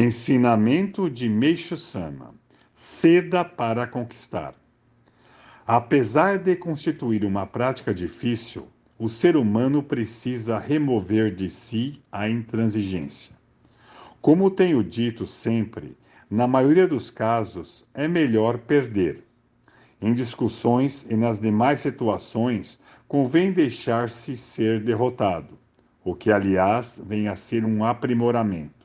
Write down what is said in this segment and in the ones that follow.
Ensinamento de Meixo Sama: Ceda para conquistar. Apesar de constituir uma prática difícil, o ser humano precisa remover de si a intransigência. Como tenho dito sempre, na maioria dos casos é melhor perder. Em discussões e nas demais situações, convém deixar-se ser derrotado, o que, aliás, vem a ser um aprimoramento.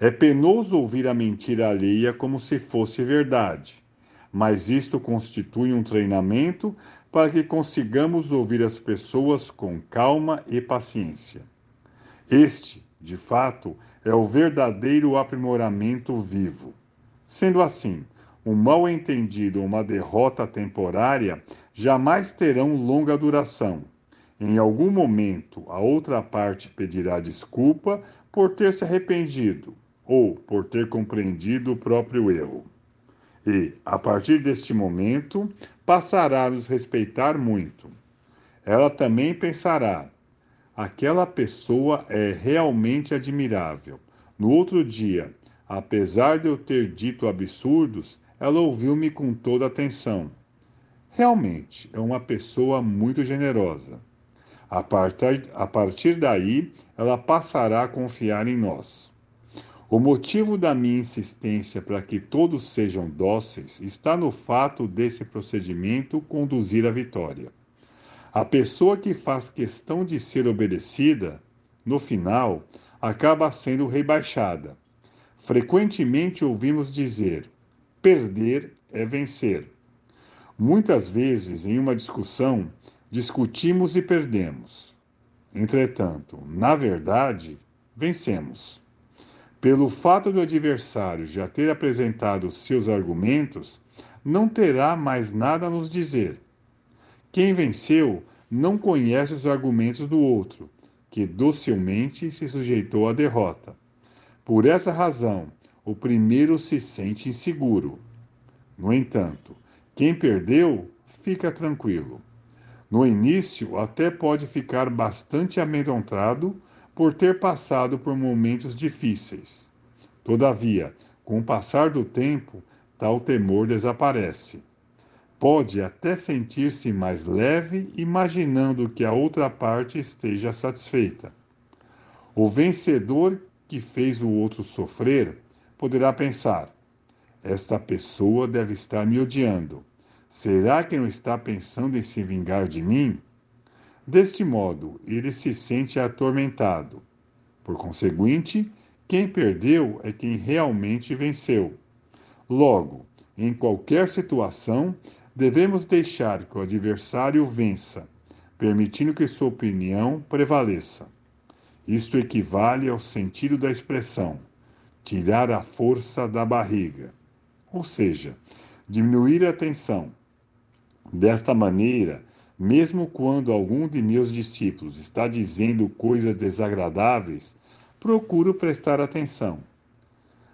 É penoso ouvir a mentira alheia como se fosse verdade, mas isto constitui um treinamento para que consigamos ouvir as pessoas com calma e paciência. Este, de fato, é o verdadeiro aprimoramento vivo. Sendo assim, um mal entendido ou uma derrota temporária jamais terão longa duração. Em algum momento, a outra parte pedirá desculpa por ter se arrependido ou por ter compreendido o próprio erro. E, a partir deste momento, passará a nos respeitar muito. Ela também pensará: aquela pessoa é realmente admirável. No outro dia, apesar de eu ter dito absurdos, ela ouviu-me com toda atenção. Realmente é uma pessoa muito generosa. A partir, a partir daí, ela passará a confiar em nós. O motivo da minha insistência para que todos sejam dóceis está no fato desse procedimento conduzir à vitória. A pessoa que faz questão de ser obedecida, no final, acaba sendo rebaixada. Frequentemente ouvimos dizer: perder é vencer. Muitas vezes, em uma discussão, discutimos e perdemos. Entretanto, na verdade, vencemos. Pelo fato do adversário já ter apresentado seus argumentos, não terá mais nada a nos dizer. Quem venceu não conhece os argumentos do outro, que docilmente se sujeitou à derrota. Por essa razão, o primeiro se sente inseguro. No entanto, quem perdeu fica tranquilo. No início, até pode ficar bastante amedrontado por ter passado por momentos difíceis. Todavia, com o passar do tempo, tal temor desaparece. Pode até sentir-se mais leve, imaginando que a outra parte esteja satisfeita. O vencedor que fez o outro sofrer poderá pensar: esta pessoa deve estar me odiando. Será que não está pensando em se vingar de mim? Deste modo, ele se sente atormentado. Por conseguinte, quem perdeu é quem realmente venceu. Logo, em qualquer situação, devemos deixar que o adversário vença, permitindo que sua opinião prevaleça. Isto equivale ao sentido da expressão tirar a força da barriga, ou seja, diminuir a tensão. Desta maneira, mesmo quando algum de meus discípulos está dizendo coisas desagradáveis, procuro prestar atenção.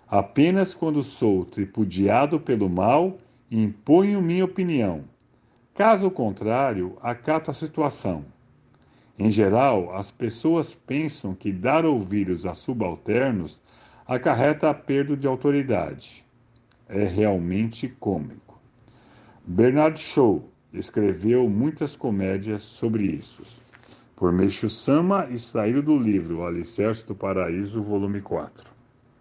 Apenas quando sou tripudiado pelo mal, imponho minha opinião. Caso contrário, acato a situação. Em geral, as pessoas pensam que dar ouvidos a subalternos acarreta a perda de autoridade. É realmente cômico. Bernard Shaw escreveu muitas comédias sobre isso. Por Meixo Sama, extraído do livro Alicerce do Paraíso, volume 4.